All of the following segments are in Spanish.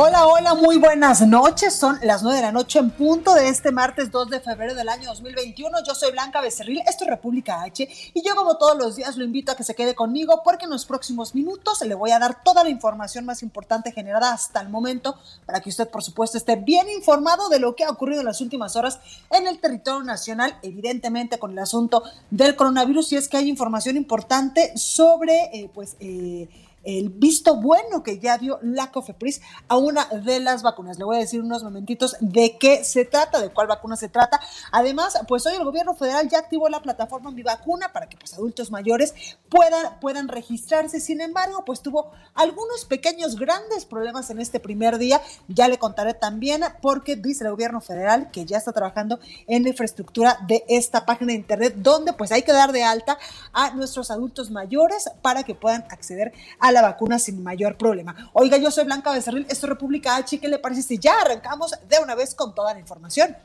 Hola, hola, muy buenas noches. Son las 9 de la noche en punto de este martes 2 de febrero del año 2021. Yo soy Blanca Becerril, esto es República H y yo como todos los días lo invito a que se quede conmigo porque en los próximos minutos le voy a dar toda la información más importante generada hasta el momento para que usted por supuesto esté bien informado de lo que ha ocurrido en las últimas horas en el territorio nacional, evidentemente con el asunto del coronavirus y es que hay información importante sobre eh, pues... Eh, el visto bueno que ya dio la COFEPRIS a una de las vacunas. Le voy a decir unos momentitos de qué se trata, de cuál vacuna se trata. Además, pues hoy el gobierno federal ya activó la plataforma Mi Vacuna para que pues adultos mayores puedan, puedan registrarse. Sin embargo, pues tuvo algunos pequeños, grandes problemas en este primer día. Ya le contaré también porque dice el gobierno federal que ya está trabajando en la infraestructura de esta página de internet donde pues hay que dar de alta a nuestros adultos mayores para que puedan acceder a la vacuna sin mayor problema. Oiga, yo soy Blanca Becerril, esto es República H, ¿qué le parece si ya arrancamos de una vez con toda la información?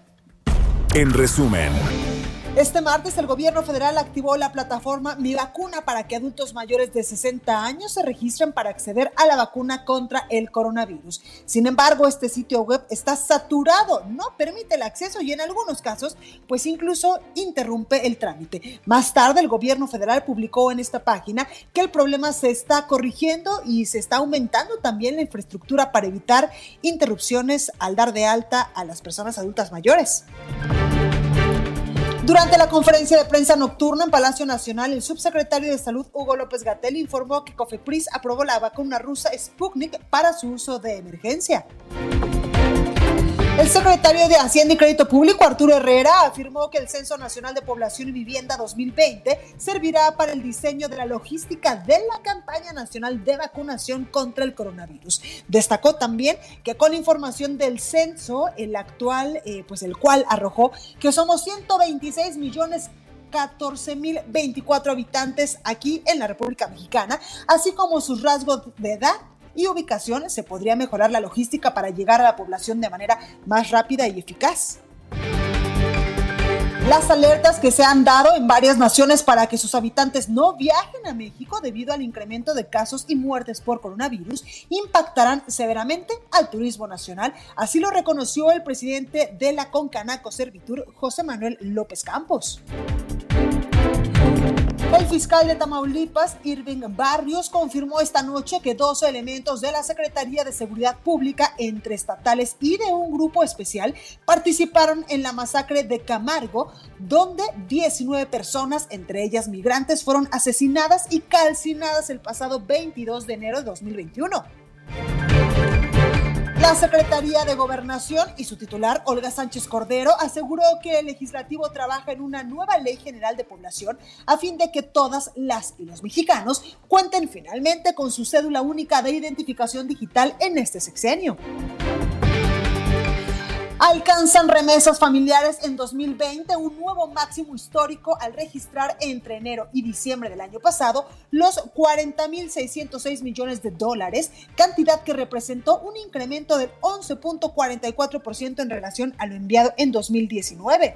En resumen. Este martes el gobierno federal activó la plataforma Mi Vacuna para que adultos mayores de 60 años se registren para acceder a la vacuna contra el coronavirus. Sin embargo, este sitio web está saturado, no permite el acceso y en algunos casos, pues incluso interrumpe el trámite. Más tarde, el gobierno federal publicó en esta página que el problema se está corrigiendo y se está aumentando también la infraestructura para evitar interrupciones al dar de alta a las personas adultas mayores. Durante la conferencia de prensa nocturna en Palacio Nacional, el subsecretario de Salud Hugo López Gatel informó que Cofepris aprobó la vacuna rusa Sputnik para su uso de emergencia. El secretario de Hacienda y Crédito Público, Arturo Herrera, afirmó que el Censo Nacional de Población y Vivienda 2020 servirá para el diseño de la logística de la campaña nacional de vacunación contra el coronavirus. Destacó también que con información del censo, el actual, eh, pues el cual arrojó que somos 126 millones 14.024 habitantes aquí en la República Mexicana, así como sus rasgos de edad, y ubicación se podría mejorar la logística para llegar a la población de manera más rápida y eficaz. Las alertas que se han dado en varias naciones para que sus habitantes no viajen a México debido al incremento de casos y muertes por coronavirus impactarán severamente al turismo nacional. Así lo reconoció el presidente de la Concanaco Servitur, José Manuel López Campos. El fiscal de Tamaulipas, Irving Barrios, confirmó esta noche que 12 elementos de la Secretaría de Seguridad Pública, entre estatales y de un grupo especial, participaron en la masacre de Camargo, donde 19 personas, entre ellas migrantes, fueron asesinadas y calcinadas el pasado 22 de enero de 2021. La Secretaría de Gobernación y su titular, Olga Sánchez Cordero, aseguró que el legislativo trabaja en una nueva ley general de población a fin de que todas las y los mexicanos cuenten finalmente con su cédula única de identificación digital en este sexenio. Alcanzan remesas familiares en 2020 un nuevo máximo histórico al registrar entre enero y diciembre del año pasado los 40.606 millones de dólares, cantidad que representó un incremento del 11.44% en relación a lo enviado en 2019.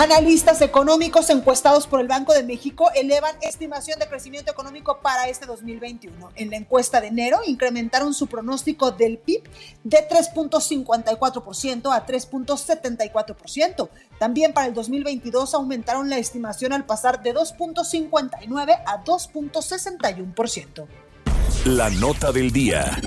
Analistas económicos encuestados por el Banco de México elevan estimación de crecimiento económico para este 2021. En la encuesta de enero incrementaron su pronóstico del PIB de 3.54% a 3.74%. También para el 2022 aumentaron la estimación al pasar de 2.59 a 2.61%. La nota del día.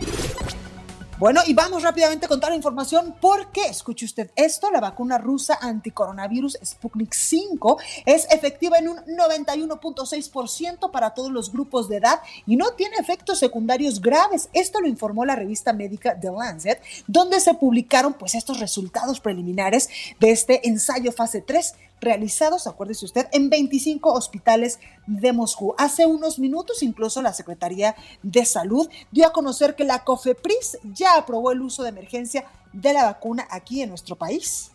Bueno, y vamos rápidamente con toda la información porque, escuche usted esto, la vacuna rusa anticoronavirus Sputnik 5 es efectiva en un 91.6% para todos los grupos de edad y no tiene efectos secundarios graves. Esto lo informó la revista médica The Lancet, donde se publicaron pues estos resultados preliminares de este ensayo fase 3 realizados, acuérdese usted, en 25 hospitales de Moscú. Hace unos minutos incluso la Secretaría de Salud dio a conocer que la COFEPRIS ya aprobó el uso de emergencia de la vacuna aquí en nuestro país.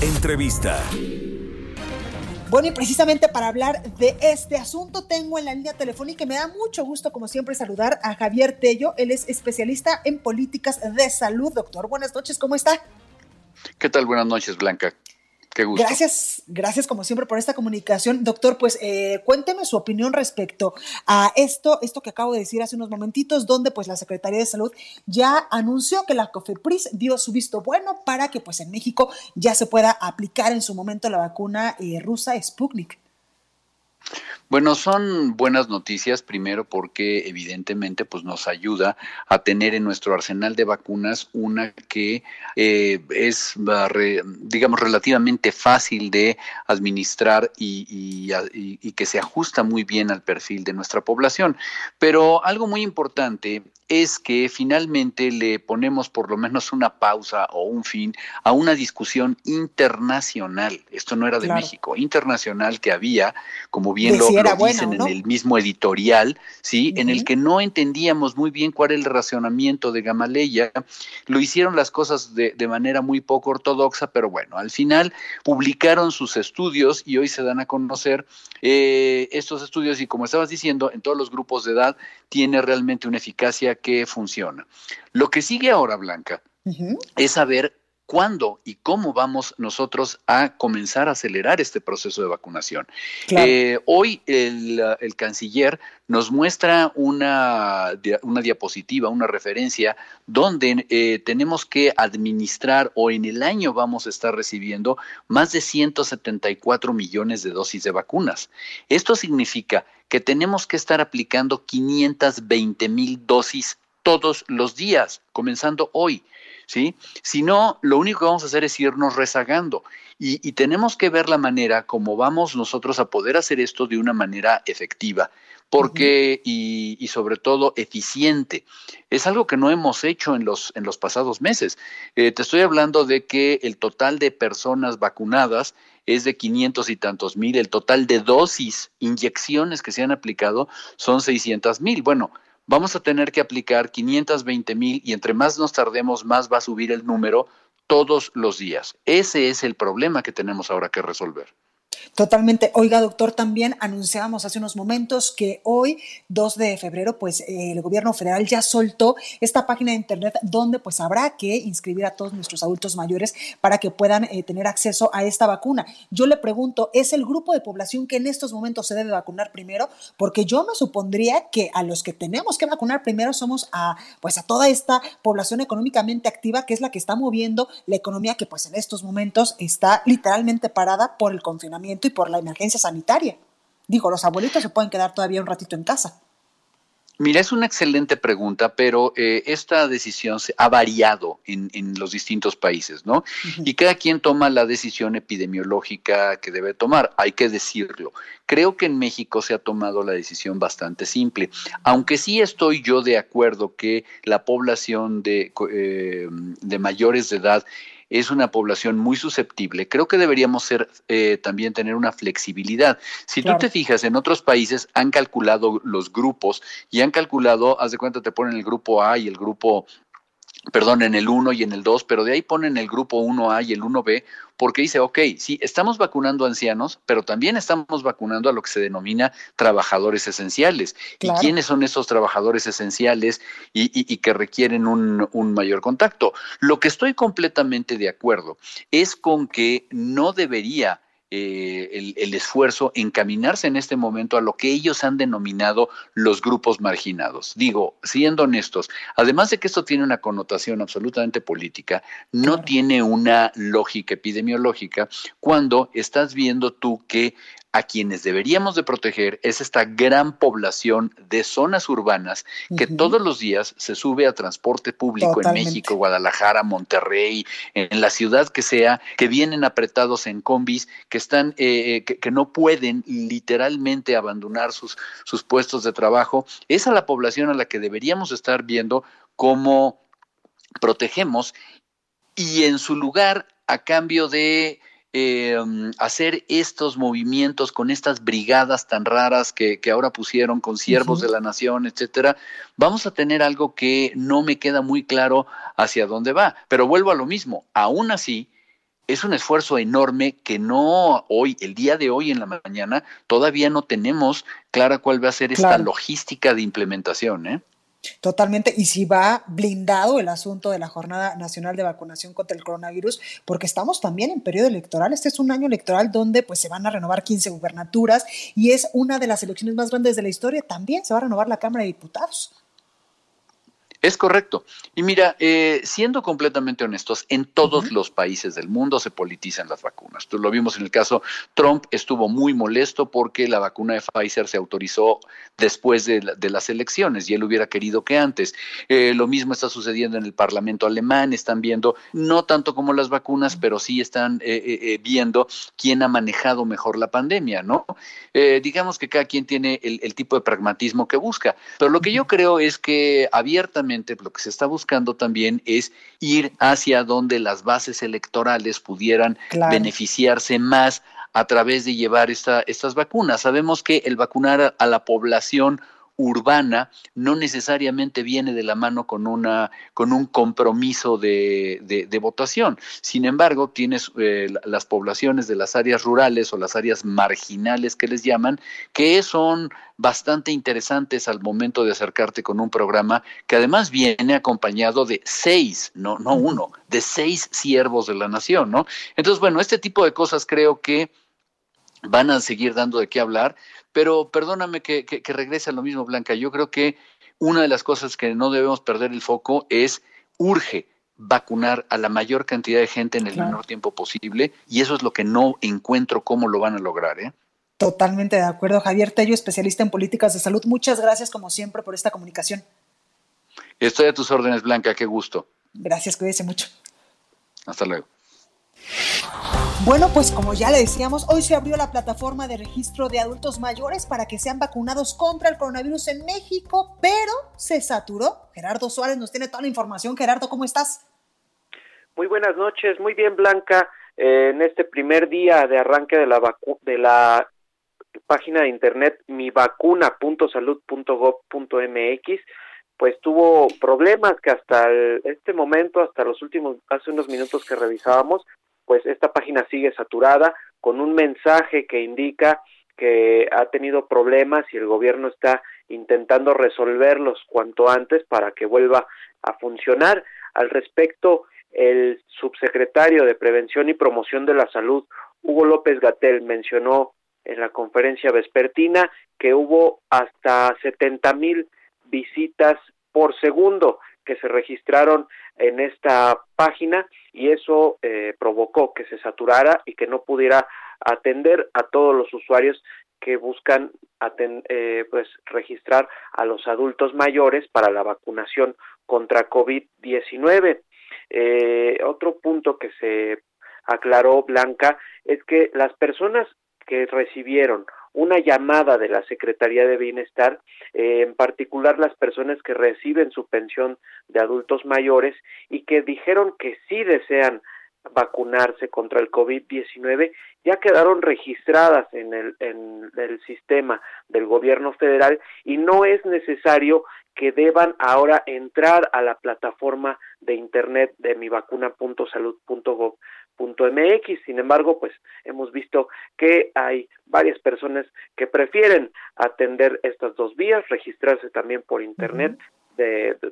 Entrevista. Bueno, y precisamente para hablar de este asunto, tengo en la línea telefónica y me da mucho gusto, como siempre, saludar a Javier Tello. Él es especialista en políticas de salud. Doctor, buenas noches, ¿cómo está? ¿Qué tal? Buenas noches, Blanca. Gracias, gracias como siempre por esta comunicación. Doctor, pues eh, cuénteme su opinión respecto a esto, esto que acabo de decir hace unos momentitos, donde pues la Secretaría de Salud ya anunció que la COFEPRIS dio su visto bueno para que pues en México ya se pueda aplicar en su momento la vacuna eh, rusa Sputnik. Bueno, son buenas noticias, primero porque evidentemente pues, nos ayuda a tener en nuestro arsenal de vacunas una que eh, es, digamos, relativamente fácil de administrar y, y que se ajusta muy bien al perfil de nuestra población. Pero algo muy importante es que finalmente le ponemos por lo menos una pausa o un fin a una discusión internacional. Esto no era de México, internacional que había, como bien lo, dicen en el mismo editorial, ¿sí? En el que no entendíamos muy bien cuál era el racionamiento de Gamaleya. Lo hicieron las cosas de, manera muy poco ortodoxa, pero bueno, al final publicaron sus estudios y hoy se dan a conocer eh, estos estudios y como estabas diciendo, en todos los grupos de edad tiene realmente una eficacia que funciona. Lo que sigue ahora, Blanca, es saber cuándo y cómo vamos nosotros a comenzar a acelerar este proceso de vacunación. Eh, hoy el, canciller nos muestra una, una, diapositiva, una referencia, donde eh, tenemos que administrar o en el año vamos a estar recibiendo más de 174 millones de dosis de vacunas. Esto significa que tenemos que estar aplicando 520 mil dosis todos los días, comenzando hoy. ¿Sí? Si no, lo único que vamos a hacer es irnos rezagando. Y, tenemos que ver la manera como vamos nosotros a poder hacer esto de una manera efectiva, porque, y, sobre todo, eficiente. Es algo que no hemos hecho en los, en los pasados meses. Eh, te estoy hablando de que el total de personas vacunadas es de 500 y tantos mil, el total de dosis, inyecciones que se han aplicado son 600 mil. Bueno, vamos a tener que aplicar 520 mil y entre más nos tardemos, más va a subir el número todos los días. Ese es el problema que tenemos ahora que resolver. Totalmente. Oiga, doctor, también anunciábamos hace unos momentos que hoy, 2 de febrero, pues eh, el gobierno federal ya soltó esta página de internet donde pues habrá que inscribir a todos nuestros adultos mayores para que puedan eh, tener acceso a esta vacuna. Yo le pregunto, ¿es el grupo de población que en estos momentos se debe vacunar primero? Porque yo me supondría que a los que tenemos que vacunar primero somos a pues a toda esta población económicamente activa que es la que está moviendo la economía que pues en estos momentos está literalmente parada por el confinamiento y por la emergencia sanitaria. Digo, los abuelitos se pueden quedar todavía un ratito en casa. Mira, es una excelente pregunta, pero eh, esta decisión se ha variado en, los distintos países, ¿no? Y cada quien toma la decisión epidemiológica que debe tomar, hay que decirlo. Creo que en México se ha tomado la decisión bastante simple, aunque sí estoy yo de acuerdo que la población de, eh, de mayores de edad es una población muy susceptible. Creo que deberíamos ser eh, también tener una flexibilidad. Si tú te fijas, en otros países han calculado los grupos y han calculado, haz de cuenta, te ponen el grupo A y el grupo perdón, en el 1 y en el 2, pero de ahí ponen el grupo 1A y el 1B, porque dice, ok, sí, estamos vacunando ancianos, pero también estamos vacunando a lo que se denomina trabajadores esenciales. ¿Y quiénes son esos trabajadores esenciales y, que requieren un, un mayor contacto? Lo que estoy completamente de acuerdo es con que no debería eh, el, esfuerzo encaminarse en este momento a lo que ellos han denominado los grupos marginados. Digo, siendo honestos, además de que esto tiene una connotación absolutamente política, no tiene una lógica epidemiológica cuando estás viendo tú que a quienes deberíamos de proteger es esta gran población de zonas urbanas que todos los días se sube a transporte público en México, Guadalajara, Monterrey, en la ciudad que sea, que vienen apretados en combis, que están, eh, eh, que, no pueden literalmente abandonar sus, sus puestos de trabajo. Es a la población a la que deberíamos estar viendo cómo protegemos y en su lugar, a cambio de eh, hacer estos movimientos con estas brigadas tan raras que, ahora pusieron con siervos de la nación, etcétera, vamos a tener algo que no me queda muy claro hacia dónde va. Pero vuelvo a lo mismo, aún así, es un esfuerzo enorme que no hoy, el día de hoy en la mañana, todavía no tenemos clara cuál va a ser esta logística de implementación. ¿eh? Totalmente. Y si va blindado el asunto de la Jornada Nacional de Vacunación contra el Coronavirus, porque estamos también en periodo electoral. Este es un año electoral donde pues se van a renovar 15 gubernaturas y es una de las elecciones más grandes de la historia. También se va a renovar la Cámara de Diputados. Es correcto. Y mira, eh, siendo completamente honestos, en todos los países del mundo se politizan las vacunas. Tú lo vimos en el caso Trump, estuvo muy molesto porque la vacuna de Pfizer se autorizó después de, las elecciones y él hubiera querido que antes. Eh, lo mismo está sucediendo en el Parlamento alemán, están viendo, no tanto como las vacunas, pero sí están eh, viendo quién ha manejado mejor la pandemia, ¿no? digamos que cada quien tiene el, el tipo de pragmatismo que busca, pero lo que yo creo es que abiertamente lo que se está buscando también es ir hacia donde las bases electorales pudieran beneficiarse más a través de llevar esta, estas vacunas. Sabemos que el vacunar a la población urbana no necesariamente viene de la mano con, una, con un compromiso de, de, votación. Sin embargo, tienes eh, las poblaciones de las áreas rurales o las áreas marginales que les llaman, que son bastante interesantes al momento de acercarte con un programa que además viene acompañado de seis, no, no uno, de seis siervos de la nación, ¿no? Entonces, bueno, este tipo de cosas creo que van a seguir dando de qué hablar, pero perdóname que, regrese a lo mismo, Blanca. Yo creo que una de las cosas que no debemos perder el foco es urge vacunar a la mayor cantidad de gente en el menor tiempo posible y eso es lo que no encuentro cómo lo van a lograr. ¿eh? Totalmente de acuerdo. Javier Tello, especialista en políticas de salud. Muchas gracias como siempre por esta comunicación. Estoy a tus órdenes, Blanca. Qué gusto. Gracias, cuídese mucho. Hasta luego. Bueno, pues como ya le decíamos, hoy se abrió la plataforma de registro de adultos mayores para que sean vacunados contra el coronavirus en México, pero se saturó. Gerardo Suárez nos tiene toda la información. Gerardo, ¿cómo estás? Muy buenas noches, muy bien Blanca. Eh, en este primer día de arranque de la, de la página de internet mivacuna.salud.gov.mx, pues tuvo problemas que hasta este momento, hasta los últimos, hace unos minutos que revisábamos, pues esta página sigue saturada con un mensaje que indica que ha tenido problemas y el gobierno está intentando resolverlos cuanto antes para que vuelva a funcionar. Al respecto, el subsecretario de Prevención y Promoción de la Salud, Hugo López Gatel, mencionó en la conferencia vespertina que hubo hasta 70 mil visitas por segundo que se registraron en esta página y eso eh, provocó que se saturara y que no pudiera atender a todos los usuarios que buscan eh, pues registrar a los adultos mayores para la vacunación contra COVID-19. Eh, otro punto que se aclaró Blanca es que las personas que recibieron una llamada de la Secretaría de Bienestar, eh, en particular las personas que reciben su pensión de adultos mayores y que dijeron que sí desean vacunarse contra el COVID-19 ya quedaron registradas en el, en el sistema del gobierno federal y no es necesario que deban ahora entrar a la plataforma de internet de mivacuna.salud.gov.mx. Sin embargo, pues hemos visto que hay varias personas que prefieren atender estas dos vías, registrarse también por internet.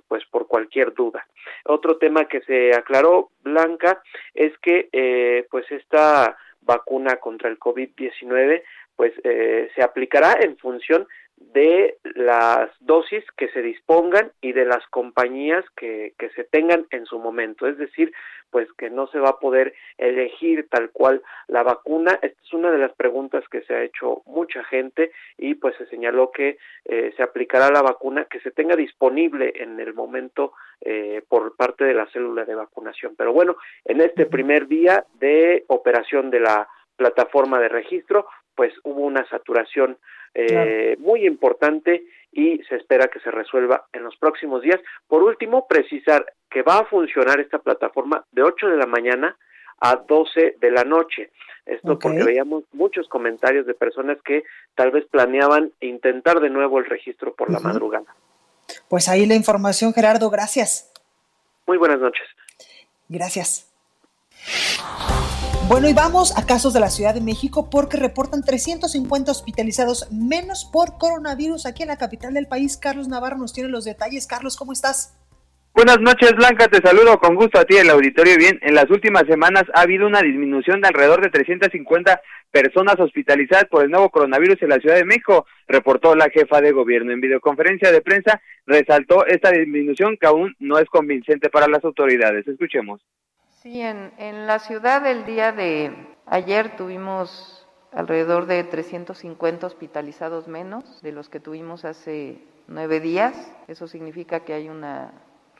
Pues por cualquier duda. Otro tema que se aclaró, Blanca, es que eh, pues esta vacuna contra el COVID-19 pues eh, se aplicará en función de las dosis que se dispongan y de las compañías que, que se tengan en su momento. Es decir, pues que no se va a poder elegir tal cual la vacuna. Esta es una de las preguntas que se ha hecho mucha gente y pues se señaló que eh, se aplicará la vacuna que se tenga disponible en el momento eh, por parte de la célula de vacunación. Pero bueno, en este primer día de operación de la plataforma de registro, pues hubo una saturación eh, muy importante y se espera que se resuelva en los próximos días. Por último, precisar que va a funcionar esta plataforma de 8 de la mañana a 12 de la noche. Esto porque veíamos muchos comentarios de personas que tal vez planeaban intentar de nuevo el registro por la madrugada. Pues ahí la información, Gerardo, gracias. Muy buenas noches. Gracias. Bueno, y vamos a casos de la Ciudad de México porque reportan 350 hospitalizados menos por coronavirus aquí en la capital del país. Carlos Navarro nos tiene los detalles. Carlos, ¿cómo estás? Buenas noches, Blanca. Te saludo con gusto a ti, el auditorio. Bien, en las últimas semanas ha habido una disminución de alrededor de 350 personas hospitalizadas por el nuevo coronavirus en la Ciudad de México, reportó la jefa de gobierno. En videoconferencia de prensa resaltó esta disminución que aún no es convincente para las autoridades. Escuchemos. Sí, en, en la ciudad el día de ayer tuvimos alrededor de 350 hospitalizados menos de los que tuvimos hace nueve días. Eso significa que hay una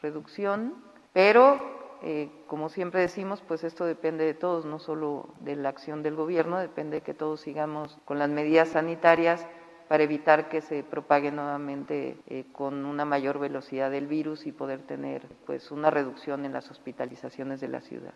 reducción, pero eh, como siempre decimos, pues esto depende de todos, no solo de la acción del gobierno, depende de que todos sigamos con las medidas sanitarias para evitar que se propague nuevamente eh, con una mayor velocidad del virus y poder tener pues una reducción en las hospitalizaciones de la ciudad.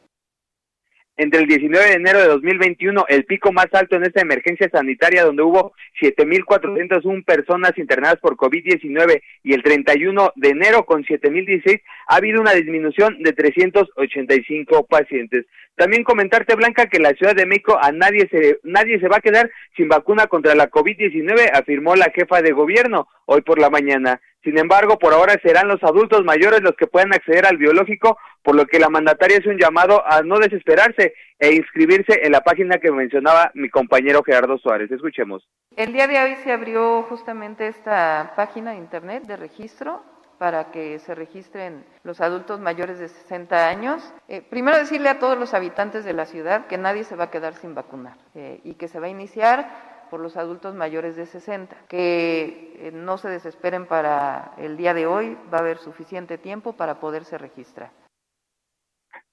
Entre el 19 de enero de 2021, el pico más alto en esta emergencia sanitaria, donde hubo 7.401 personas internadas por COVID-19, y el 31 de enero, con 7.016, ha habido una disminución de 385 pacientes. También comentarte, Blanca, que la Ciudad de México a nadie se, nadie se va a quedar sin vacuna contra la COVID-19, afirmó la jefa de gobierno hoy por la mañana. Sin embargo, por ahora serán los adultos mayores los que puedan acceder al biológico, por lo que la mandataria es un llamado a no desesperarse e inscribirse en la página que mencionaba mi compañero Gerardo Suárez. Escuchemos. El día de hoy se abrió justamente esta página de internet de registro para que se registren los adultos mayores de 60 años. Eh, primero decirle a todos los habitantes de la ciudad que nadie se va a quedar sin vacunar eh, y que se va a iniciar por los adultos mayores de 60, que eh, no se desesperen para el día de hoy, va a haber suficiente tiempo para poderse registrar.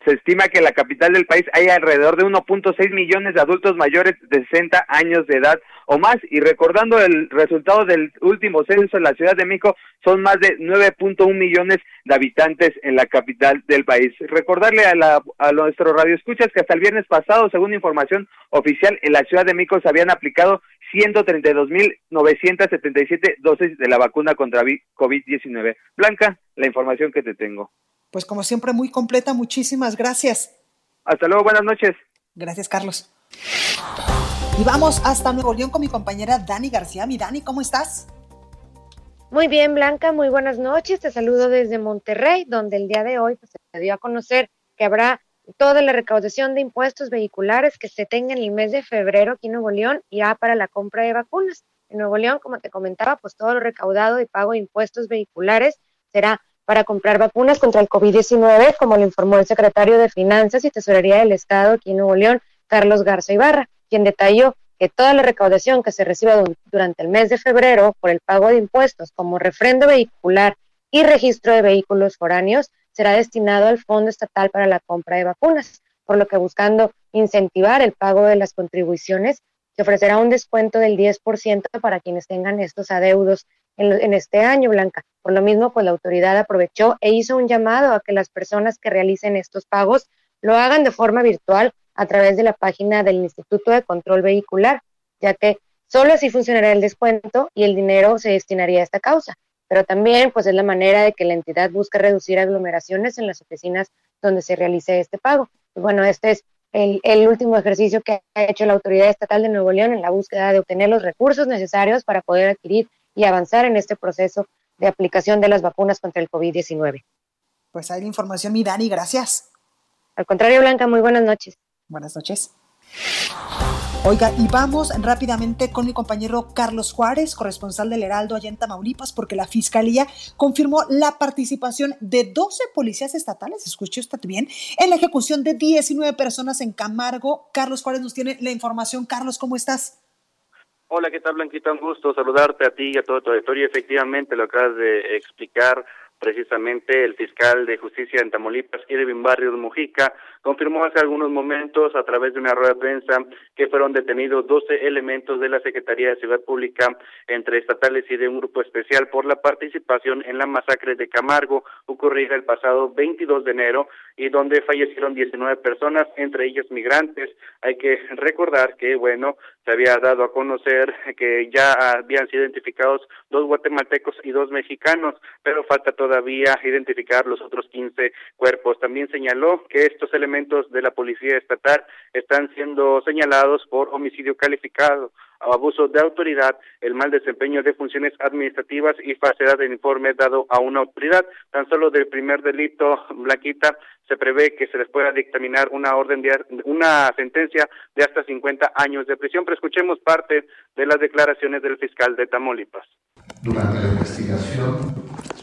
Se estima que en la capital del país hay alrededor de 1.6 millones de adultos mayores de 60 años de edad o más. Y recordando el resultado del último censo en la Ciudad de México, son más de 9.1 millones de habitantes en la capital del país. Recordarle a, la, a nuestro radio escuchas que hasta el viernes pasado, según información oficial, en la Ciudad de México se habían aplicado 132.977 dosis de la vacuna contra COVID-19. Blanca, la información que te tengo. Pues como siempre, muy completa. Muchísimas gracias. Hasta luego, buenas noches. Gracias, Carlos. Y vamos hasta Nuevo León con mi compañera Dani García. Mi Dani, ¿cómo estás? Muy bien, Blanca, muy buenas noches. Te saludo desde Monterrey, donde el día de hoy pues, se dio a conocer que habrá toda la recaudación de impuestos vehiculares que se tenga en el mes de febrero aquí en Nuevo León irá para la compra de vacunas. En Nuevo León, como te comentaba, pues todo lo recaudado y pago de impuestos vehiculares será para comprar vacunas contra el COVID-19, como lo informó el secretario de Finanzas y Tesorería del Estado aquí en Nuevo León, Carlos Garza Ibarra, quien detalló que toda la recaudación que se reciba durante el mes de febrero por el pago de impuestos como refrendo vehicular y registro de vehículos foráneos será destinado al Fondo Estatal para la compra de vacunas, por lo que buscando incentivar el pago de las contribuciones, se ofrecerá un descuento del 10% para quienes tengan estos adeudos en, este año, Blanca. Por lo mismo, pues la autoridad aprovechó e hizo un llamado a que las personas que realicen estos pagos lo hagan de forma virtual a través de la página del Instituto de Control Vehicular, ya que solo así funcionará el descuento y el dinero se destinaría a esta causa. Pero también, pues es la manera de que la entidad busque reducir aglomeraciones en las oficinas donde se realice este pago. Y bueno, este es el, último ejercicio que ha hecho la Autoridad Estatal de Nuevo León en la búsqueda de obtener los recursos necesarios para poder adquirir y avanzar en este proceso de aplicación de las vacunas contra el COVID-19. Pues hay la información, mi Dani, gracias. Al contrario, Blanca, muy buenas noches. Buenas noches. Oiga, y vamos rápidamente con mi compañero Carlos Juárez, corresponsal del Heraldo allá en Tamaulipas, porque la Fiscalía confirmó la participación de 12 policías estatales, escuchó usted bien, en la ejecución de 19 personas en Camargo. Carlos Juárez nos tiene la información. Carlos, ¿cómo estás? Hola, ¿qué tal, Blanquita? Un gusto saludarte a ti y a todo tu auditorio. Efectivamente, lo acabas de explicar precisamente el fiscal de justicia en Tamaulipas, Irving Barrios Mujica, confirmó hace algunos momentos a través de una rueda de prensa que fueron detenidos 12 elementos de la Secretaría de Ciudad Pública entre estatales y de un grupo especial por la participación en la masacre de Camargo ocurrida el pasado 22 de enero y donde fallecieron 19 personas, entre ellas migrantes. Hay que recordar que, bueno, se había dado a conocer que ya habían sido identificados dos guatemaltecos y dos mexicanos, pero falta todavía identificar los otros 15 cuerpos. También señaló que estos elementos de la Policía Estatal están siendo señalados por homicidio calificado, abuso de autoridad, el mal desempeño de funciones administrativas y falsedad del informe dado a una autoridad. Tan solo del primer delito, Blanquita, se prevé que se les pueda dictaminar una orden de una sentencia de hasta 50 años de prisión. Pero escuchemos parte de las declaraciones del fiscal de Tamaulipas. Durante la investigación,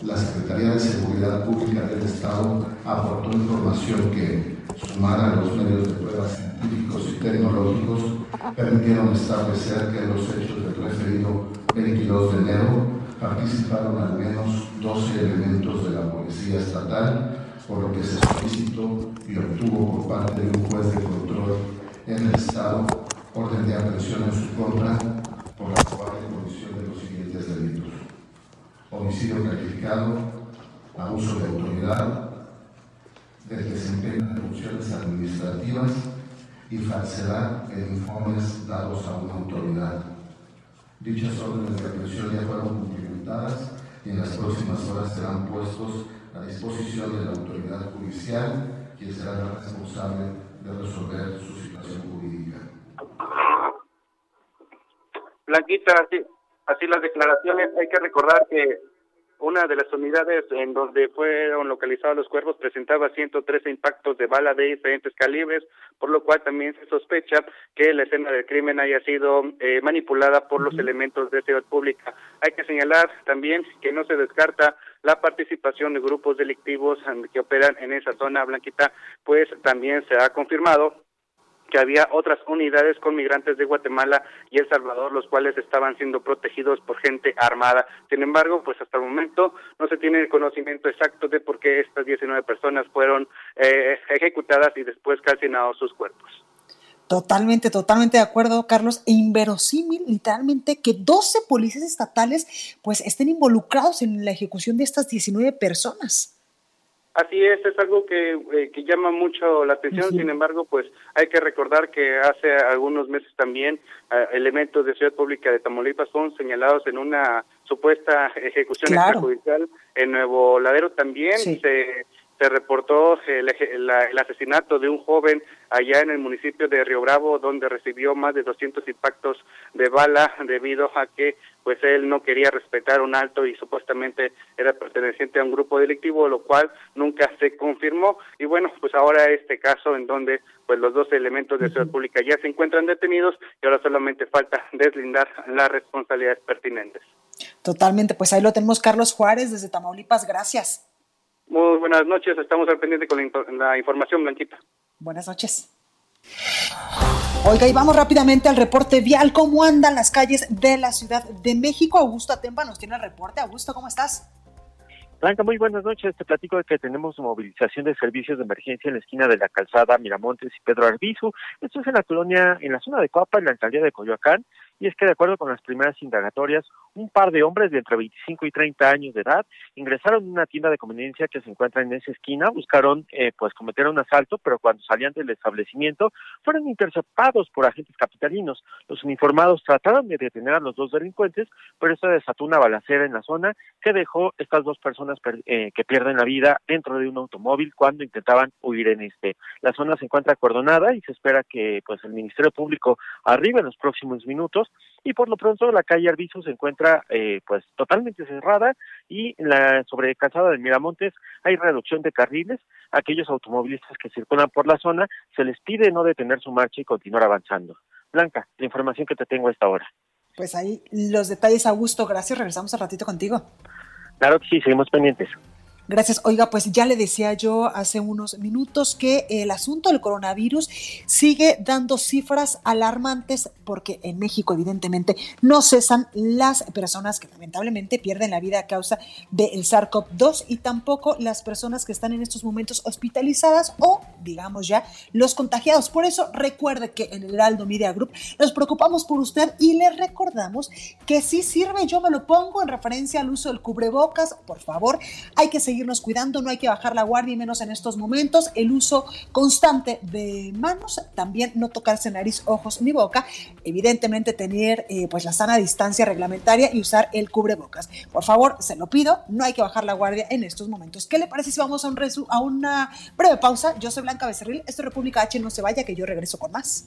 la Secretaría de Seguridad Pública del Estado aportó información que sumada a los medios de pruebas científicos y tecnológicos, permitieron establecer que en los hechos del referido 22 de enero participaron al menos 12 elementos de la Policía Estatal, por lo que se solicitó y obtuvo por parte de un juez de control en el Estado orden de aprehensión en su contra por la probable comisión de los siguientes delitos. Homicidio calificado, abuso de autoridad, del desempeño de funciones administrativas y falsedad en informes dados a una autoridad. Dichas órdenes de aprehensión ya fueron cumplimentadas y en las próximas horas serán puestos a disposición de la autoridad judicial, quien será la responsable de resolver su situación jurídica. Blanquita, así las declaraciones, hay que recordar que una de las unidades en donde fueron localizados los cuerpos presentaba 113 impactos de bala de diferentes calibres, por lo cual también se sospecha que la escena del crimen haya sido eh, manipulada por los elementos de seguridad pública. Hay que señalar también que no se descarta la participación de grupos delictivos que operan en esa zona blanquita, pues también se ha confirmado había otras unidades con migrantes de Guatemala y El Salvador, los cuales estaban siendo protegidos por gente armada. Sin embargo, pues hasta el momento no se tiene el conocimiento exacto de por qué estas 19 personas fueron eh, ejecutadas y después calcinados sus cuerpos. Totalmente, totalmente de acuerdo, Carlos. E inverosímil, literalmente, que 12 policías estatales pues estén involucrados en la ejecución de estas 19 personas. Así es, es algo que, eh, que llama mucho la atención, sin embargo, pues hay que recordar que hace algunos meses también eh, elementos de Ciudad Pública de Tamaulipas fueron señalados en una supuesta ejecución extrajudicial en Nuevo Ladero. También se se reportó el, el, asesinato de un joven allá en el municipio de Río Bravo, donde recibió más de 200 impactos de bala debido a que pues él no quería respetar un alto y supuestamente era perteneciente a un grupo delictivo, lo cual nunca se confirmó. Y bueno, pues ahora este caso en donde pues los dos elementos de seguridad pública ya se encuentran detenidos y ahora solamente falta deslindar las responsabilidades pertinentes. Totalmente, pues ahí lo tenemos Carlos Juárez desde Tamaulipas, gracias. Muy buenas noches, estamos al pendiente con la, información, Blanquita. Buenas noches. Oiga, y vamos rápidamente al reporte vial. ¿Cómo andan las calles de la Ciudad de México? Augusto Atempa nos tiene el reporte. Augusto, ¿cómo estás? Blanca, muy buenas noches. Te platico de que tenemos movilización de servicios de emergencia en la esquina de la calzada Miramontes y Pedro Arbizu. Esto es en la colonia, en la zona de Coapa, en la alcaldía de Coyoacán y es que de acuerdo con las primeras indagatorias, un par de hombres de entre 25 y 30 años de edad ingresaron en una tienda de conveniencia que se encuentra en esa esquina, buscaron eh, pues cometer un asalto, pero cuando salían del establecimiento fueron interceptados por agentes capitalinos. Los uniformados trataron de detener a los dos delincuentes, pero esto desató una balacera en la zona que dejó estas dos personas eh, que pierden la vida dentro de un automóvil cuando intentaban huir en este. La zona se encuentra acordonada y se espera que pues el Ministerio Público arribe en los próximos minutos y por lo pronto la calle Arbizu se encuentra eh, pues totalmente cerrada y en la sobre de Miramontes hay reducción de carriles. Aquellos automovilistas que circulan por la zona se les pide no detener su marcha y continuar avanzando. Blanca, la información que te tengo a esta hora. Pues ahí los detalles, Augusto. Gracias. Regresamos un ratito contigo. Claro que sí, seguimos pendientes. Gracias. Oiga, pues ya le decía yo hace unos minutos que el asunto del coronavirus sigue dando cifras alarmantes porque en México evidentemente no cesan las personas que lamentablemente pierden la vida a causa del SARS-CoV-2 y tampoco las personas que están en estos momentos hospitalizadas o digamos ya los contagiados. Por eso recuerde que en el Heraldo Media Group nos preocupamos por usted y le recordamos que si sirve yo me lo pongo en referencia al uso del cubrebocas. Por favor, hay que seguir seguirnos cuidando, no hay que bajar la guardia y menos en estos momentos. El uso constante de manos, también no tocarse nariz, ojos ni boca. Evidentemente tener eh, pues la sana distancia reglamentaria y usar el cubrebocas. Por favor, se lo pido, no hay que bajar la guardia en estos momentos. ¿Qué le parece si vamos a, un a una breve pausa? Yo soy Blanca Becerril, esto es República H, no se vaya que yo regreso con más.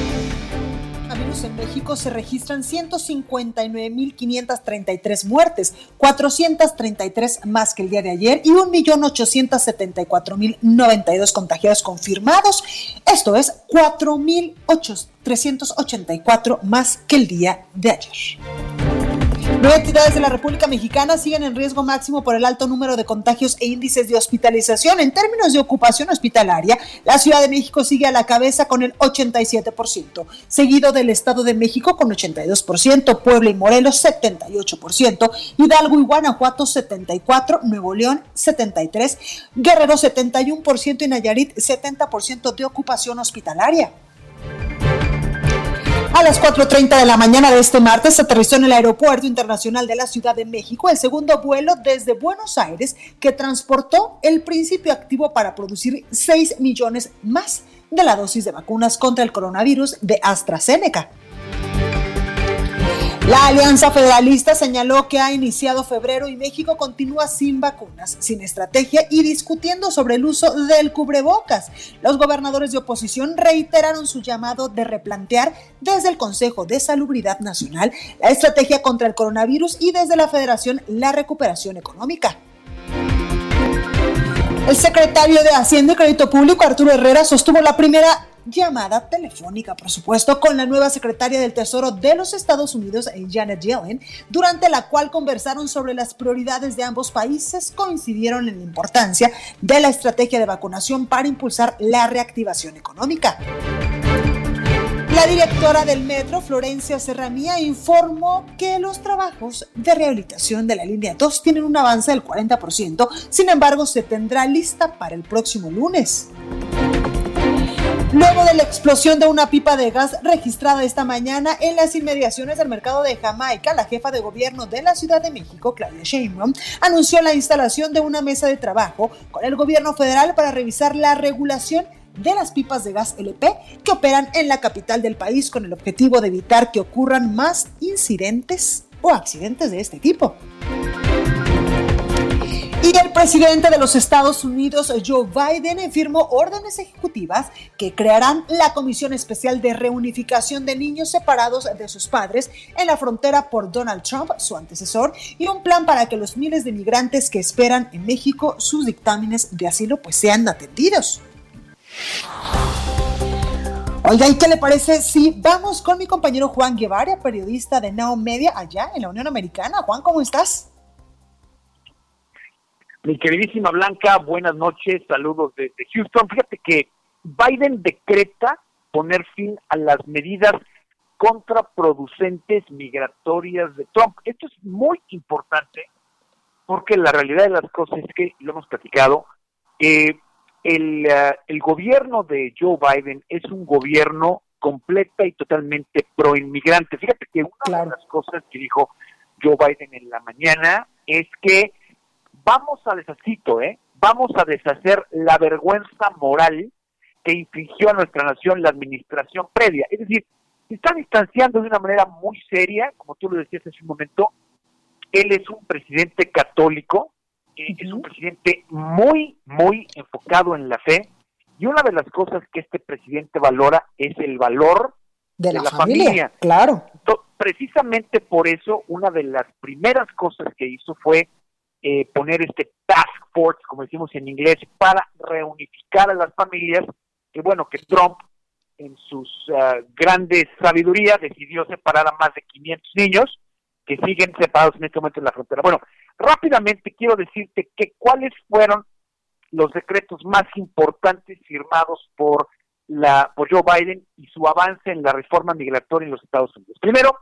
en México se registran 159.533 muertes, 433 más que el día de ayer y 1.874.092 contagiados confirmados. Esto es 4.384 más que el día de ayer. Nueve entidades de la República Mexicana siguen en riesgo máximo por el alto número de contagios e índices de hospitalización. En términos de ocupación hospitalaria, la Ciudad de México sigue a la cabeza con el 87%, seguido del Estado de México con 82%, Puebla y Morelos 78%, Hidalgo y Guanajuato 74%, Nuevo León 73%, Guerrero 71% y Nayarit 70% de ocupación hospitalaria. A las 4.30 de la mañana de este martes aterrizó en el Aeropuerto Internacional de la Ciudad de México el segundo vuelo desde Buenos Aires que transportó el principio activo para producir 6 millones más de la dosis de vacunas contra el coronavirus de AstraZeneca. La Alianza Federalista señaló que ha iniciado febrero y México continúa sin vacunas, sin estrategia y discutiendo sobre el uso del cubrebocas. Los gobernadores de oposición reiteraron su llamado de replantear desde el Consejo de Salubridad Nacional la estrategia contra el coronavirus y desde la Federación la recuperación económica. El secretario de Hacienda y Crédito Público, Arturo Herrera, sostuvo la primera llamada telefónica, por supuesto, con la nueva secretaria del Tesoro de los Estados Unidos, Janet Yellen, durante la cual conversaron sobre las prioridades de ambos países, coincidieron en la importancia de la estrategia de vacunación para impulsar la reactivación económica. La directora del metro, Florencia Serranía, informó que los trabajos de rehabilitación de la línea 2 tienen un avance del 40%, sin embargo se tendrá lista para el próximo lunes. Luego de la explosión de una pipa de gas registrada esta mañana en las inmediaciones del mercado de Jamaica, la jefa de gobierno de la Ciudad de México, Claudia Sheinbaum, anunció la instalación de una mesa de trabajo con el gobierno federal para revisar la regulación de las pipas de gas LP que operan en la capital del país con el objetivo de evitar que ocurran más incidentes o accidentes de este tipo. Y el presidente de los Estados Unidos, Joe Biden, firmó órdenes ejecutivas que crearán la Comisión Especial de Reunificación de Niños Separados de sus padres en la frontera por Donald Trump, su antecesor, y un plan para que los miles de migrantes que esperan en México sus dictámenes de asilo pues sean atendidos. Oiga, ¿y qué le parece si vamos con mi compañero Juan Guevara, periodista de Now Media allá en la Unión Americana? Juan, ¿cómo estás? Mi queridísima Blanca, buenas noches, saludos desde Houston. Fíjate que Biden decreta poner fin a las medidas contraproducentes migratorias de Trump. Esto es muy importante porque la realidad de las cosas es que, lo hemos platicado, eh, el, eh, el gobierno de Joe Biden es un gobierno completa y totalmente pro inmigrante. Fíjate que una de las cosas que dijo Joe Biden en la mañana es que vamos a deshacer, ¿eh? Vamos a deshacer la vergüenza moral que infligió a nuestra nación la administración previa. Es decir, se está distanciando de una manera muy seria, como tú lo decías hace un momento. Él es un presidente católico eh, es un presidente muy, muy enfocado en la fe. Y una de las cosas que este presidente valora es el valor de, la, familia, Claro. precisamente por eso, una de las primeras cosas que hizo fue eh, poner este task force, como decimos en inglés, para reunificar a las familias, que bueno, que Trump en sus ah, grandes sabiduría decidió separar a más de 500 niños que siguen separados en este momento en la frontera. Bueno, rápidamente quiero decirte que cuáles fueron los decretos más importantes firmados por la por Joe Biden y su avance en la reforma migratoria en los Estados Unidos. Primero,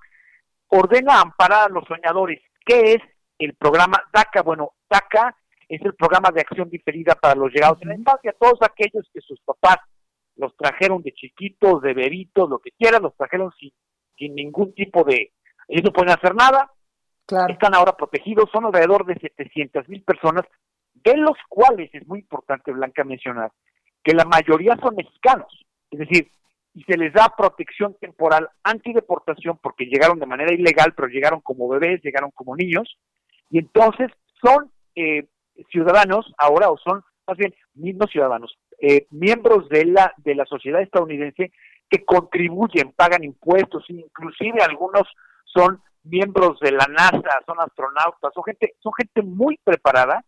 ordena amparar a los soñadores. ¿Qué es el programa DACA? Bueno, DACA es el programa de acción diferida para los llegados en la infancia, todos aquellos que sus papás los trajeron de chiquitos, de bebitos, lo que quieran, los trajeron sin, sin ningún tipo de... Ellos no pueden hacer nada, están ahora protegidos, son alrededor de 700 mil personas, de los cuales es muy importante, Blanca, mencionar que la mayoría son mexicanos, es decir, y se les da protección temporal antideportación porque llegaron de manera ilegal, pero llegaron como bebés, llegaron como niños, y entonces son eh, ciudadanos ahora, o son más bien mismos ciudadanos, eh, miembros de la, de la sociedad estadounidense que contribuyen, pagan impuestos, inclusive algunos son miembros de la NASA, son astronautas, son gente, son gente muy preparada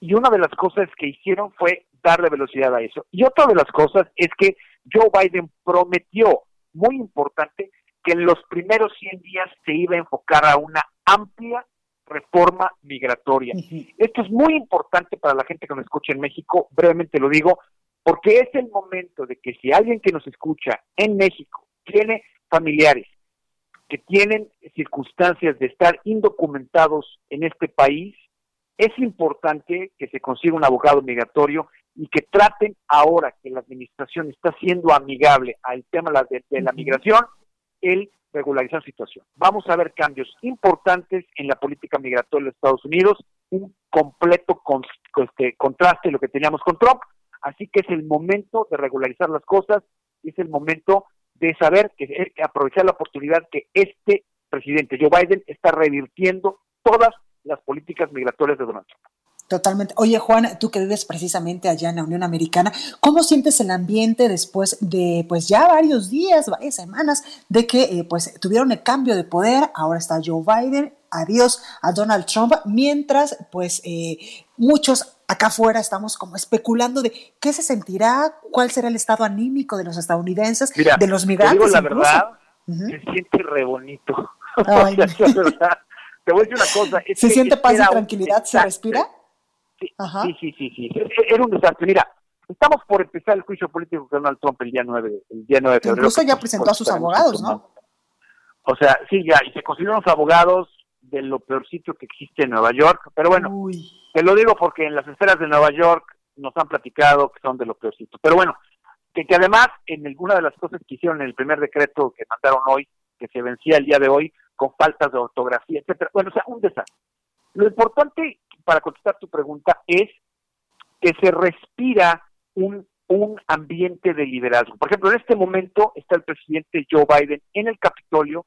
y una de las cosas que hicieron fue darle velocidad a eso. Y otra de las cosas es que Joe Biden prometió, muy importante, que en los primeros 100 días se iba a enfocar a una amplia reforma migratoria. Esto es muy importante para la gente que nos escucha en México, brevemente lo digo, porque es el momento de que si alguien que nos escucha en México tiene familiares que tienen circunstancias de estar indocumentados en este país, es importante que se consiga un abogado migratorio y que traten ahora que la administración está siendo amigable al tema de, la migración, el regularizar situación. Vamos a ver cambios importantes en la política migratoria de los Estados Unidos, un completo este, contraste de lo que teníamos con Trump, así que es el momento de regularizar las cosas, es el momento de saber que, eh, aprovechar la oportunidad que este presidente Joe Biden está revirtiendo todas las políticas migratorias de Donald Trump. Totalmente. Oye, Juan, tú que vives precisamente allá en la Unión Americana, ¿cómo sientes el ambiente después de, pues ya varios días, varias semanas, de que eh, pues tuvieron el cambio de poder? Ahora está Joe Biden, adiós a Donald Trump, mientras pues eh, muchos acá afuera estamos como especulando de qué se sentirá, cuál será el estado anímico de los estadounidenses, de los migrantes. Te digo la verdad, se siente re bonito. te voy a decir una cosa. ¿Se siente paz y tranquilidad? ¿Se respira? Sí, sí, sí, sí, Era un desastre. Mira, estamos por empezar el juicio político de Donald Trump el día 9, el día 9 de febrero. Incluso ya presentó a sus abogados, ¿no? O sea, sí, ya, y se consiguieron los abogados de lo peorcito que existe en Nueva York, pero bueno, te lo digo porque en las esferas de Nueva York nos han platicado que son de lo peorcito. Pero bueno, que, que además en alguna de las cosas que hicieron en el primer decreto que mandaron hoy, que se vencía el día de hoy, con faltas de ortografía, etcétera. Bueno, o sea, un desastre. Lo importante para contestar tu pregunta es que se respira un, un ambiente de liderazgo. Por ejemplo, en este momento está el presidente Joe Biden en el Capitolio